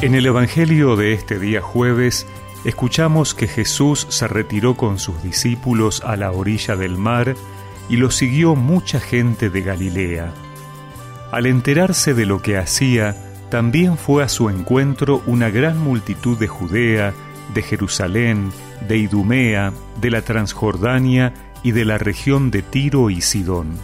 En el Evangelio de este día jueves escuchamos que Jesús se retiró con sus discípulos a la orilla del mar y lo siguió mucha gente de Galilea. Al enterarse de lo que hacía, también fue a su encuentro una gran multitud de Judea, de Jerusalén, de Idumea, de la Transjordania y de la región de Tiro y Sidón.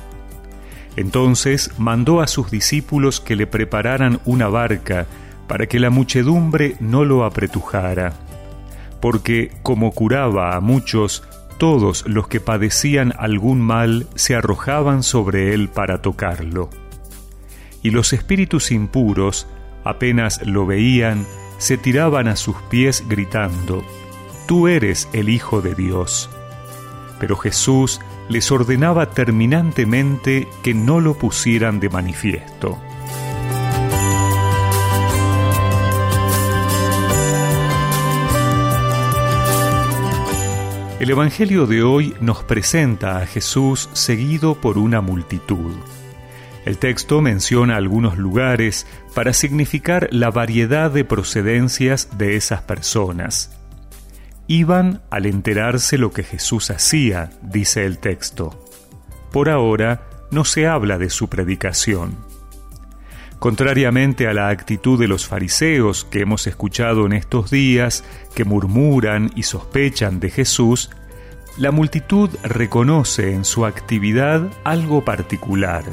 Entonces mandó a sus discípulos que le prepararan una barca para que la muchedumbre no lo apretujara, porque como curaba a muchos, todos los que padecían algún mal se arrojaban sobre él para tocarlo. Y los espíritus impuros, apenas lo veían, se tiraban a sus pies gritando, Tú eres el Hijo de Dios. Pero Jesús les ordenaba terminantemente que no lo pusieran de manifiesto. El Evangelio de hoy nos presenta a Jesús seguido por una multitud. El texto menciona algunos lugares para significar la variedad de procedencias de esas personas. Iban al enterarse lo que Jesús hacía, dice el texto. Por ahora no se habla de su predicación. Contrariamente a la actitud de los fariseos que hemos escuchado en estos días, que murmuran y sospechan de Jesús, la multitud reconoce en su actividad algo particular.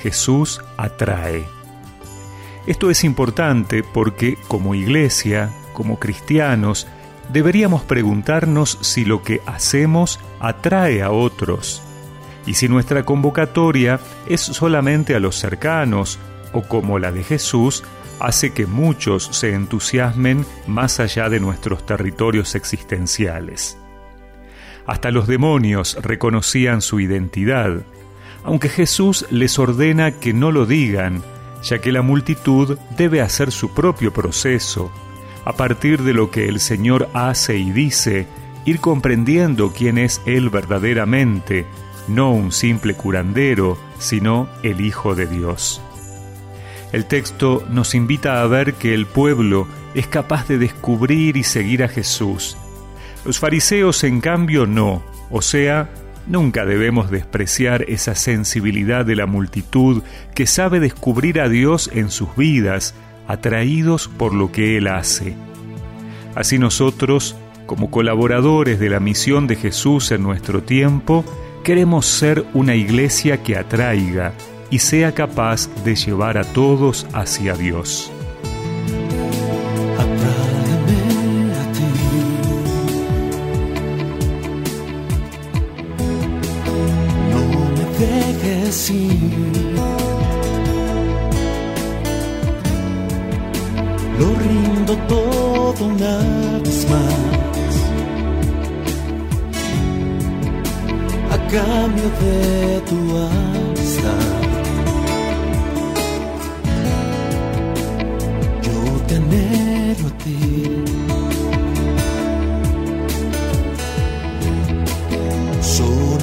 Jesús atrae. Esto es importante porque como iglesia, como cristianos, deberíamos preguntarnos si lo que hacemos atrae a otros y si nuestra convocatoria es solamente a los cercanos o como la de Jesús, hace que muchos se entusiasmen más allá de nuestros territorios existenciales. Hasta los demonios reconocían su identidad, aunque Jesús les ordena que no lo digan, ya que la multitud debe hacer su propio proceso, a partir de lo que el Señor hace y dice, ir comprendiendo quién es Él verdaderamente, no un simple curandero, sino el Hijo de Dios. El texto nos invita a ver que el pueblo es capaz de descubrir y seguir a Jesús. Los fariseos, en cambio, no, o sea, nunca debemos despreciar esa sensibilidad de la multitud que sabe descubrir a Dios en sus vidas, atraídos por lo que Él hace. Así nosotros, como colaboradores de la misión de Jesús en nuestro tiempo, queremos ser una iglesia que atraiga, y sea capaz de llevar a todos hacia Dios. Lo rindo todo una vez más. A cambio de tu amistad.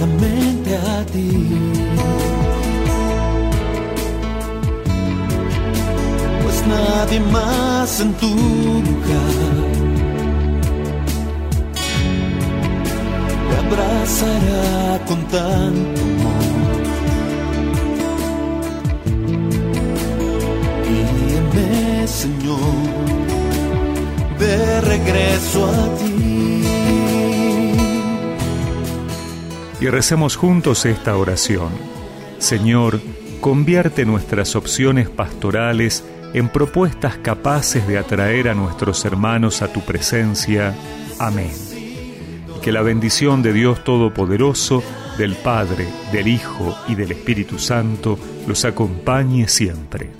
Solamente a ti. Pues nadie más en tu lugar te abrazará con tanto Y recemos juntos esta oración. Señor, convierte nuestras opciones pastorales en propuestas capaces de atraer a nuestros hermanos a tu presencia. Amén. Y que la bendición de Dios Todopoderoso, del Padre, del Hijo y del Espíritu Santo los acompañe siempre.